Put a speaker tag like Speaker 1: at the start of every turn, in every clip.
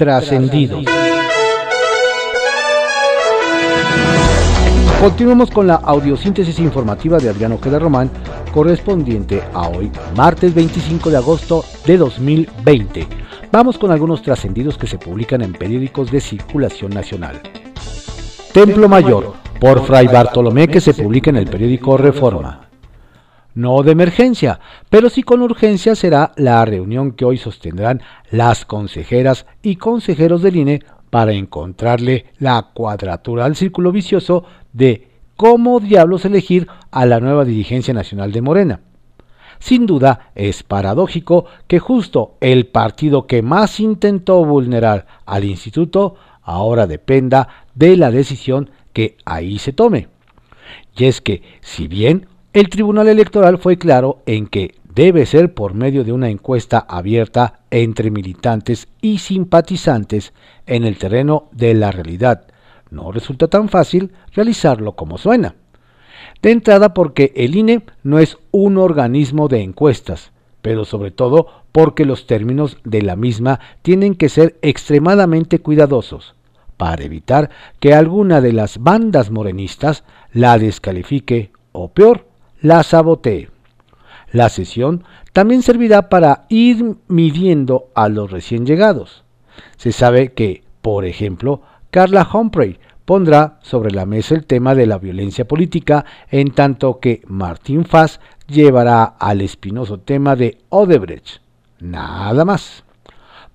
Speaker 1: trascendidos. Continuamos con la audiosíntesis informativa de Adriano Queda Román, correspondiente a hoy, martes 25 de agosto de 2020. Vamos con algunos trascendidos que se publican en periódicos de circulación nacional. Templo Mayor, por Fray Bartolomé, que se publica en el periódico Reforma. No de emergencia, pero sí con urgencia será la reunión que hoy sostendrán las consejeras y consejeros del INE para encontrarle la cuadratura al círculo vicioso de cómo diablos elegir a la nueva dirigencia nacional de Morena. Sin duda, es paradójico que justo el partido que más intentó vulnerar al instituto ahora dependa de la decisión que ahí se tome. Y es que, si bien el Tribunal Electoral fue claro en que debe ser por medio de una encuesta abierta entre militantes y simpatizantes en el terreno de la realidad. No resulta tan fácil realizarlo como suena. De entrada porque el INE no es un organismo de encuestas, pero sobre todo porque los términos de la misma tienen que ser extremadamente cuidadosos, para evitar que alguna de las bandas morenistas la descalifique o peor, la sabotee. La sesión también servirá para ir midiendo a los recién llegados. Se sabe que, por ejemplo, Carla Humphrey pondrá sobre la mesa el tema de la violencia política, en tanto que Martín Faz llevará al espinoso tema de Odebrecht. Nada más.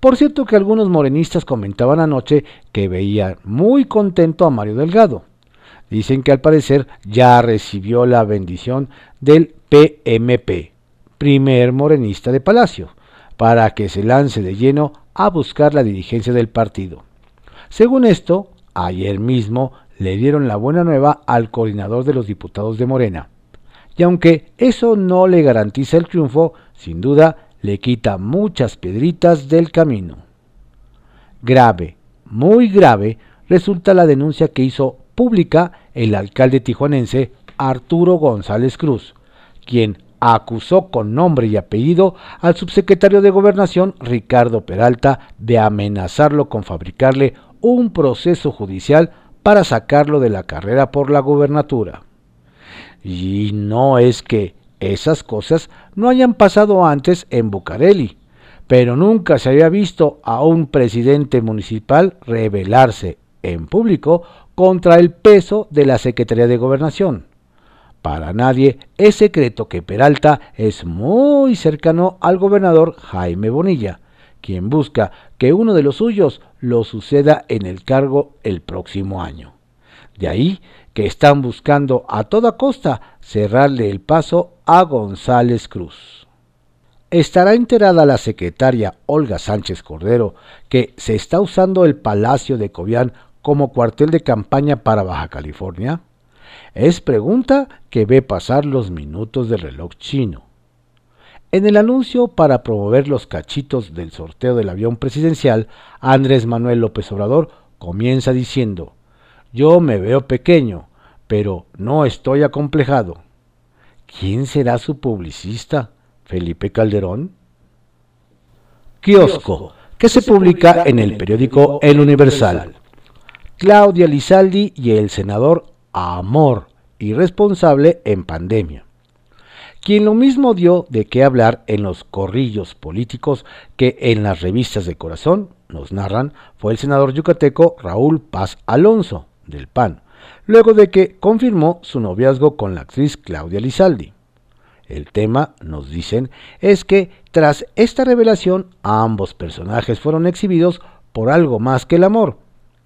Speaker 1: Por cierto que algunos morenistas comentaban anoche que veían muy contento a Mario Delgado. Dicen que al parecer ya recibió la bendición del PMP, primer morenista de Palacio, para que se lance de lleno a buscar la dirigencia del partido. Según esto, ayer mismo le dieron la buena nueva al coordinador de los diputados de Morena. Y aunque eso no le garantiza el triunfo, sin duda le quita muchas piedritas del camino. Grave, muy grave, resulta la denuncia que hizo pública el alcalde tijuanense Arturo González Cruz, quien acusó con nombre y apellido al subsecretario de Gobernación Ricardo Peralta de amenazarlo con fabricarle un proceso judicial para sacarlo de la carrera por la gubernatura. Y no es que esas cosas no hayan pasado antes en Bucareli, pero nunca se había visto a un presidente municipal rebelarse en público contra el peso de la Secretaría de Gobernación. Para nadie es secreto que Peralta es muy cercano al gobernador Jaime Bonilla, quien busca que uno de los suyos lo suceda en el cargo el próximo año. De ahí que están buscando a toda costa cerrarle el paso a González Cruz. ¿Estará enterada la secretaria Olga Sánchez Cordero que se está usando el Palacio de Cobián como cuartel de campaña para Baja California? Es pregunta que ve pasar los minutos del reloj chino. En el anuncio para promover los cachitos del sorteo del avión presidencial, Andrés Manuel López Obrador comienza diciendo, yo me veo pequeño, pero no estoy acomplejado. ¿Quién será su publicista? ¿Felipe Calderón? Kiosco, que se publica en el periódico El Universal. Claudia Lizaldi y el senador Amor, irresponsable en pandemia. Quien lo mismo dio de qué hablar en los corrillos políticos que en las revistas de corazón, nos narran, fue el senador yucateco Raúl Paz Alonso, del PAN, luego de que confirmó su noviazgo con la actriz Claudia Lizaldi. El tema, nos dicen, es que tras esta revelación ambos personajes fueron exhibidos por algo más que el amor,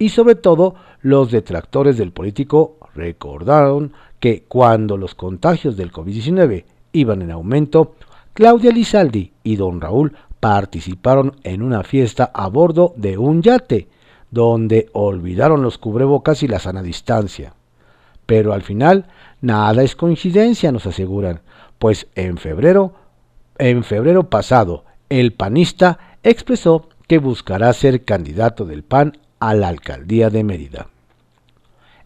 Speaker 1: y sobre todo los detractores del político recordaron que cuando los contagios del COVID-19 iban en aumento, Claudia Lizaldi y don Raúl participaron en una fiesta a bordo de un yate, donde olvidaron los cubrebocas y la sana distancia. Pero al final, nada es coincidencia, nos aseguran, pues en febrero, en febrero pasado, el panista expresó que buscará ser candidato del PAN a la alcaldía de Mérida.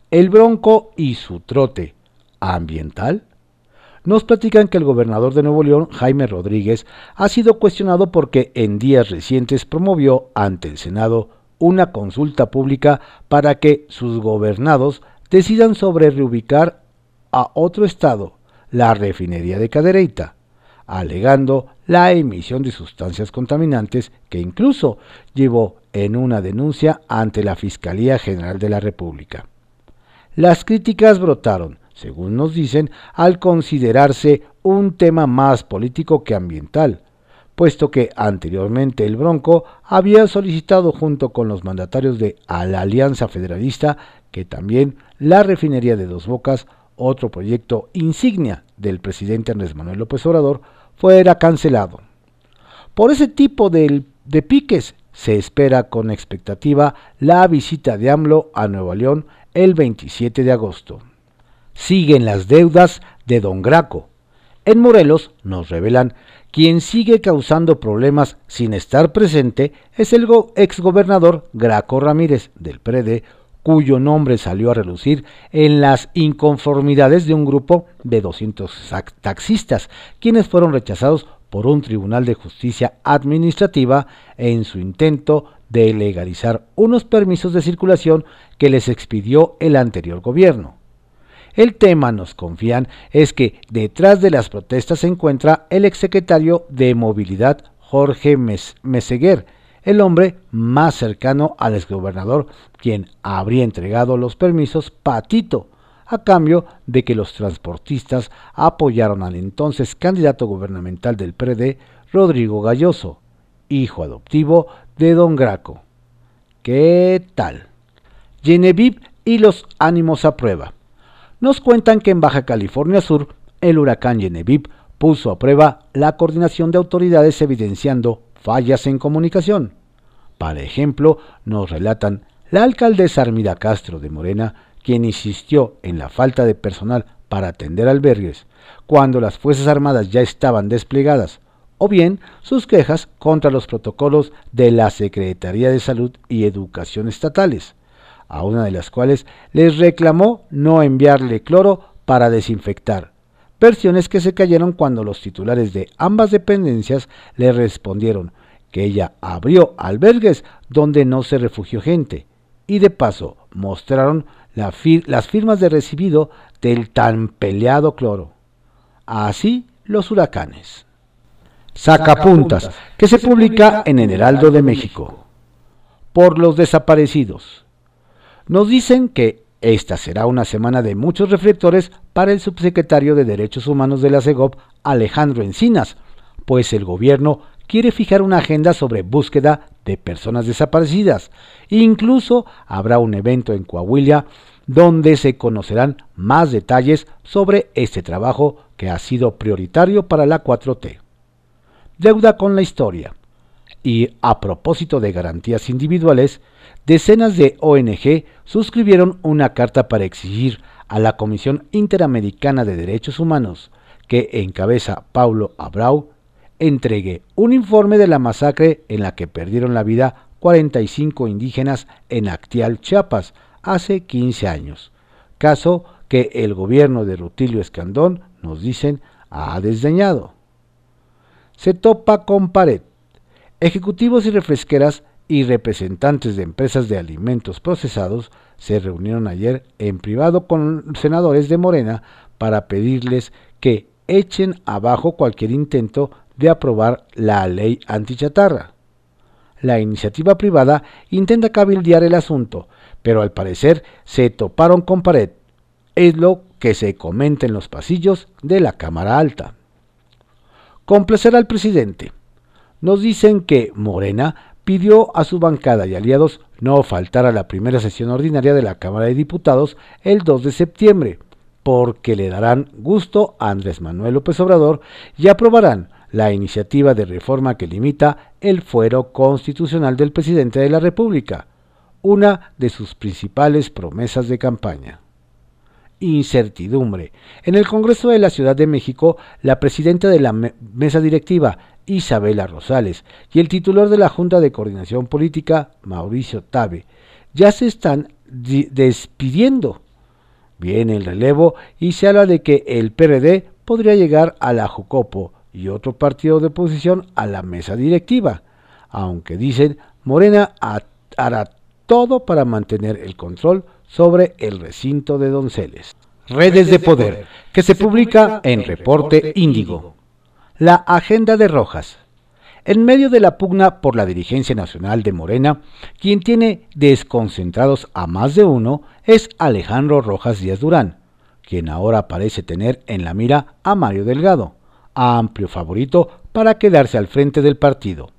Speaker 1: El Bronco y su trote ambiental nos platican que el gobernador de Nuevo León, Jaime Rodríguez, ha sido cuestionado porque en días recientes promovió ante el Senado una consulta pública para que sus gobernados decidan sobre reubicar a otro estado la refinería de Cadereyta, alegando la emisión de sustancias contaminantes que incluso llevó en una denuncia ante la Fiscalía General de la República. Las críticas brotaron, según nos dicen, al considerarse un tema más político que ambiental, puesto que anteriormente el Bronco había solicitado junto con los mandatarios de la Alianza Federalista que también la refinería de Dos Bocas, otro proyecto insignia del presidente Andrés Manuel López Obrador, fuera cancelado. Por ese tipo de, piques se espera con expectativa la visita de AMLO a Nueva León el 27 de agosto. Siguen las deudas de Don Graco. En Morelos nos revelan quien sigue causando problemas sin estar presente es el exgobernador Graco Ramírez del PRD, cuyo nombre salió a relucir en las inconformidades de un grupo de 200 taxistas, quienes fueron rechazados por un tribunal de justicia administrativa en su intento de legalizar unos permisos de circulación que les expidió el anterior gobierno. El tema, nos confían, es que detrás de las protestas se encuentra el exsecretario de Movilidad Jorge Meseguer, el hombre más cercano al exgobernador, quien habría entregado los permisos patito, a cambio de que los transportistas apoyaron al entonces candidato gubernamental del PRD, Rodrigo Galloso, hijo adoptivo de Don Graco. ¿Qué tal? Genevieve y los ánimos a prueba nos cuentan que en Baja California Sur, el huracán Genevieve puso a prueba la coordinación de autoridades evidenciando fallas en comunicación. Para ejemplo, nos relatan la alcaldesa Armida Castro de Morena, quien insistió en la falta de personal para atender albergues, cuando las Fuerzas Armadas ya estaban desplegadas, o bien sus quejas contra los protocolos de la Secretaría de Salud y Educación estatales, a una de las cuales les reclamó no enviarle cloro para desinfectar, versiones que se cayeron cuando los titulares de ambas dependencias le respondieron que ella abrió albergues donde no se refugió gente, y de paso mostraron las firmas de recibido del tan peleado cloro. Así los huracanes. Sacapuntas, que se publica en el Heraldo de México. Por los desaparecidos. Nos dicen que esta será una semana de muchos reflectores para el subsecretario de Derechos Humanos de la CEGOP, Alejandro Encinas, pues el gobierno quiere fijar una agenda sobre búsqueda de personas desaparecidas. Incluso habrá un evento en Coahuila donde se conocerán más detalles sobre este trabajo que ha sido prioritario para la 4T. Deuda con la historia. Y a propósito de garantías individuales, decenas de ONG suscribieron una carta para exigir a la Comisión Interamericana de Derechos Humanos, que encabeza Paulo Abrau, entregue un informe de la masacre en la que perdieron la vida 45 indígenas en Actial, Chiapas, hace 15 años, caso que el gobierno de Rutilio Escandón, nos dicen, ha desdeñado. Se topa con pared. Ejecutivos y refresqueras y representantes de empresas de alimentos procesados se reunieron ayer en privado con senadores de Morena para pedirles que echen abajo cualquier intento de aprobar la ley antichatarra. La iniciativa privada intenta cabildear el asunto, pero al parecer se toparon con pared. Es lo que se comenta en los pasillos de la Cámara Alta. Complacer al presidente. Nos dicen que Morena pidió a su bancada y aliados no faltar a la primera sesión ordinaria de la Cámara de Diputados el 2 de septiembre, porque le darán gusto a Andrés Manuel López Obrador y aprobarán la iniciativa de reforma que limita el fuero constitucional del presidente de la República, una de sus principales promesas de campaña. Incertidumbre. En el Congreso de la Ciudad de México, la presidenta de la mesa directiva, Isabela Rosales, y el titular de la Junta de Coordinación Política, Mauricio Tabe, ya se están despidiendo. Viene el relevo y se habla de que el PRD podría llegar a la Jucopo y otro partido de oposición a la mesa directiva, aunque dicen Morena hará todo para mantener el control sobre el recinto de Donceles. Redes de Poder, que se publica en Reporte Índigo. La agenda de Rojas. En medio de la pugna por la dirigencia nacional de Morena, quien tiene desconcentrados a más de uno es Alejandro Rojas Díaz Durán, quien ahora parece tener en la mira a Mario Delgado, amplio favorito para quedarse al frente del partido.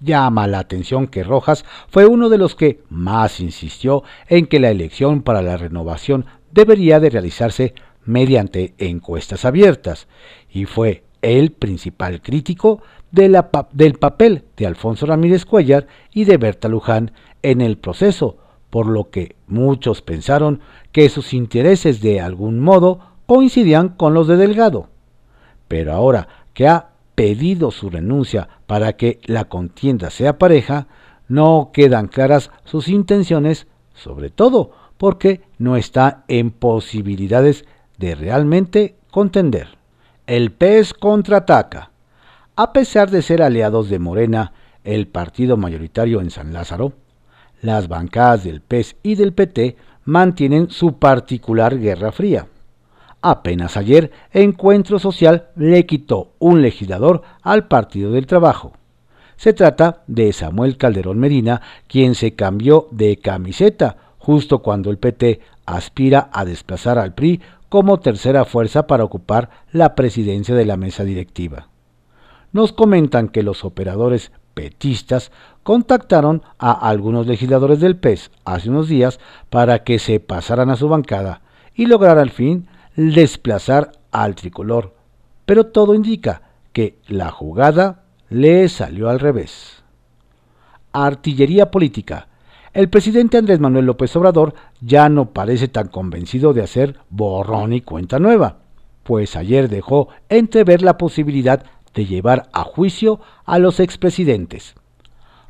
Speaker 1: Llama la atención que Rojas fue uno de los que más insistió en que la elección para la renovación debería de realizarse mediante encuestas abiertas y fue el principal crítico del papel de Alfonso Ramírez Cuellar y de Berta Luján en el proceso, por lo que muchos pensaron que sus intereses de algún modo coincidían con los de Delgado. Pero ahora que ha pedido su renuncia para que la contienda sea pareja, no quedan claras sus intenciones, sobre todo porque no está en posibilidades de realmente contender. El PES contraataca. A pesar de ser aliados de Morena, el partido mayoritario en San Lázaro, las bancadas del PES y del PT mantienen su particular guerra fría. Apenas ayer, Encuentro Social le quitó un legislador al Partido del Trabajo. Se trata de Samuel Calderón Medina, quien se cambió de camiseta justo cuando el PT aspira a desplazar al PRI como tercera fuerza para ocupar la presidencia de la mesa directiva. Nos comentan que los operadores petistas contactaron a algunos legisladores del PES hace unos días para que se pasaran a su bancada y lograr al fin desplazar al tricolor, pero todo indica que la jugada le salió al revés. Artillería política. El presidente Andrés Manuel López Obrador ya no parece tan convencido de hacer borrón y cuenta nueva, pues ayer dejó entrever la posibilidad de llevar a juicio a los expresidentes.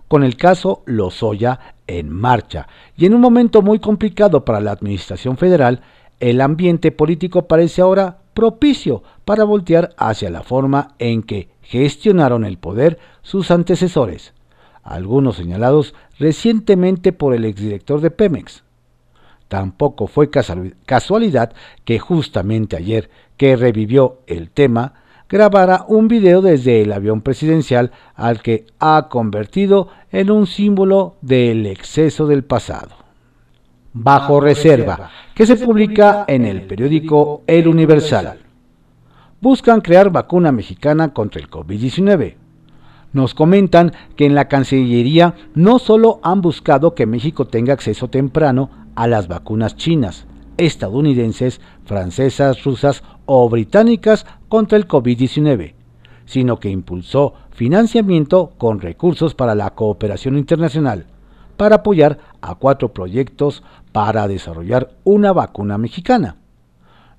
Speaker 1: Con el caso Lozoya en marcha y en un momento muy complicado para la Administración Federal, el ambiente político parece ahora propicio para voltear hacia la forma en que gestionaron el poder sus antecesores, algunos señalados recientemente por el exdirector de Pemex. Tampoco fue casualidad que justamente ayer que revivió el tema, grabara un video desde el avión presidencial al que ha convertido en un símbolo del exceso del pasado bajo reserva, que se publica en el periódico El Universal. Buscan crear vacuna mexicana contra el COVID-19. Nos comentan que en la Cancillería no solo han buscado que México tenga acceso temprano a las vacunas chinas, estadounidenses, francesas, rusas o británicas contra el COVID-19, sino que impulsó financiamiento con recursos para la cooperación internacional, para apoyar a cuatro proyectos para desarrollar una vacuna mexicana.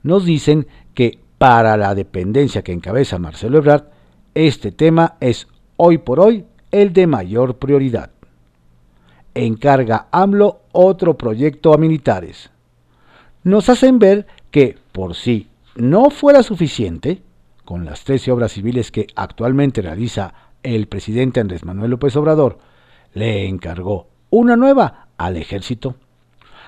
Speaker 1: Nos dicen que para la dependencia que encabeza Marcelo Ebrard, este tema es hoy por hoy el de mayor prioridad. Encarga AMLO otro proyecto a militares. Nos hacen ver que, por si no fuera suficiente, con las 13 obras civiles que actualmente realiza el presidente Andrés Manuel López Obrador, le encargó una nueva al ejército.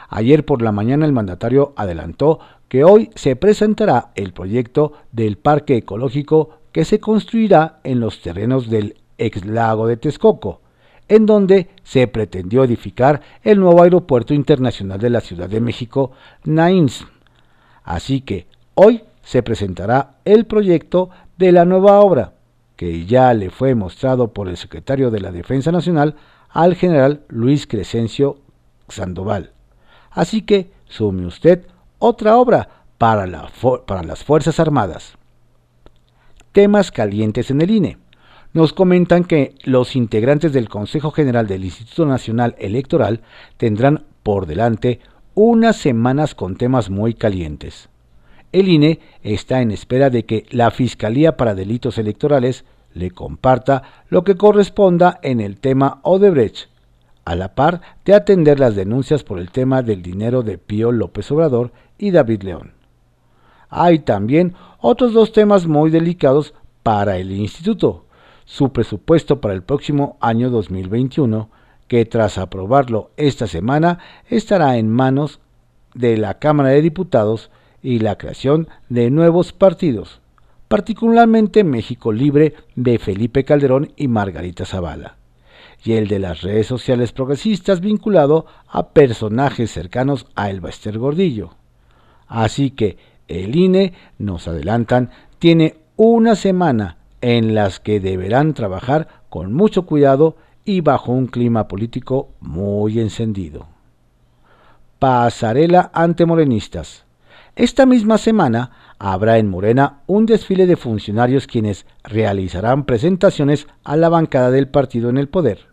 Speaker 1: Ayer por la mañana el mandatario adelantó que hoy se presentará el proyecto del parque ecológico que se construirá en los terrenos del ex lago de Texcoco, en donde se pretendió edificar el nuevo aeropuerto internacional de la Ciudad de México, NAINS. Así que hoy se presentará el proyecto de la nueva obra, que ya le fue mostrado por el secretario de la Defensa Nacional al general Luis Crescencio Sandoval. Así que sume usted otra obra para, las Fuerzas Armadas. Temas calientes en el INE. Nos comentan que los integrantes del Consejo General del Instituto Nacional Electoral tendrán por delante unas semanas con temas muy calientes. El INE está en espera de que la Fiscalía para Delitos Electorales le comparta lo que corresponda en el tema Odebrecht, a la par de atender las denuncias por el tema del dinero de Pío López Obrador y David León. Hay también otros dos temas muy delicados para el instituto, su presupuesto para el próximo año 2021, que tras aprobarlo esta semana estará en manos de la Cámara de Diputados y la creación de nuevos partidos, particularmente México Libre de Felipe Calderón y Margarita Zavala, y el de las redes sociales progresistas vinculado a personajes cercanos a El Bester Gordillo. Así que el INE, nos adelantan, tiene una semana en las que deberán trabajar con mucho cuidado y bajo un clima político muy encendido. Pasarela ante morenistas. Esta misma semana habrá en Morena un desfile de funcionarios quienes realizarán presentaciones a la bancada del partido en el poder.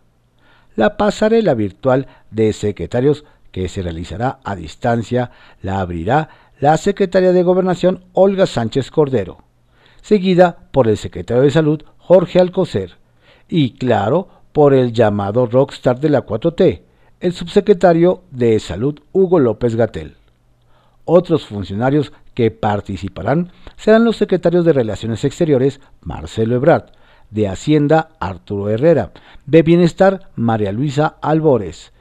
Speaker 1: La pasarela virtual de secretarios que se realizará a distancia la abrirá la secretaria de Gobernación Olga Sánchez Cordero, seguida por el secretario de Salud Jorge Alcocer y, claro, por el llamado rockstar de la 4T, el subsecretario de Salud Hugo López Gatel. Otros funcionarios que participarán serán los secretarios de Relaciones Exteriores Marcelo Ebrard, de Hacienda Arturo Herrera, de Bienestar María Luisa Albores,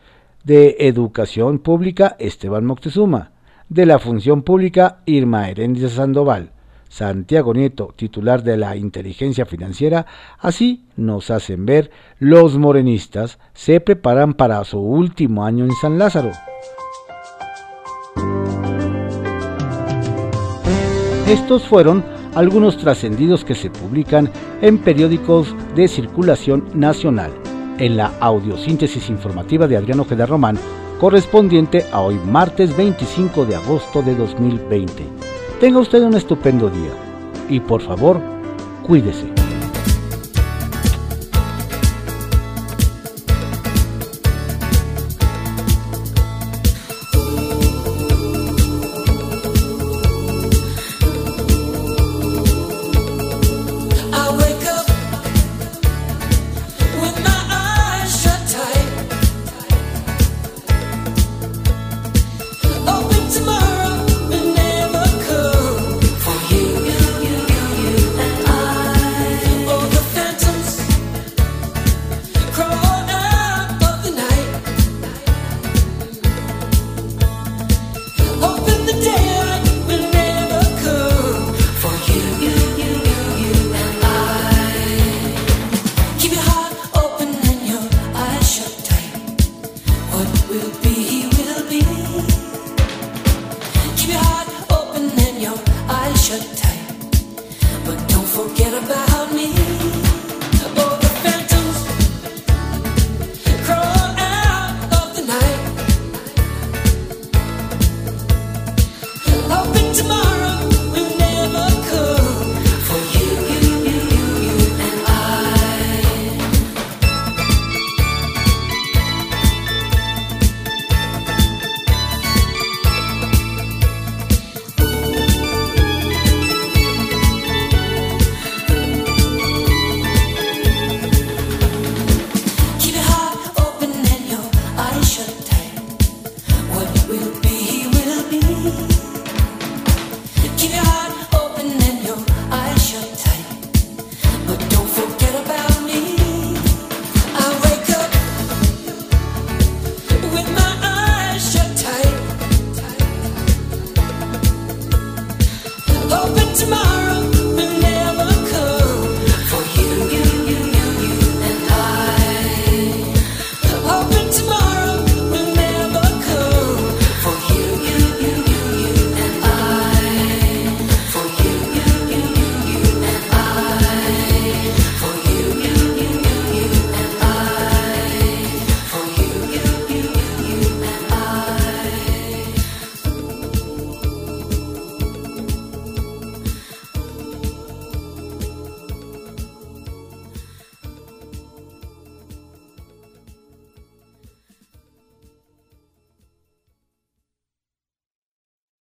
Speaker 1: de Educación Pública Esteban Moctezuma, de la Función Pública Irma Heréndez Sandoval, Santiago Nieto, titular de la inteligencia financiera, así nos hacen ver, los morenistas se preparan para su último año en San Lázaro. Estos fueron algunos trascendidos que se publican en periódicos de circulación nacional, en la audiosíntesis informativa de Adriano Ojeda Román, correspondiente a hoy martes 25 de agosto de 2020. Tenga usted un estupendo día y por favor, cuídese.
Speaker 2: Shut tight. But don't forget about me.